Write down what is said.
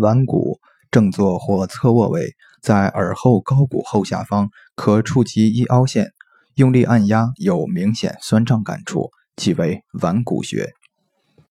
腕骨正坐或侧卧位在耳后高骨后下方可触及一凹陷用力按压有明显酸胀感触即为腕骨穴。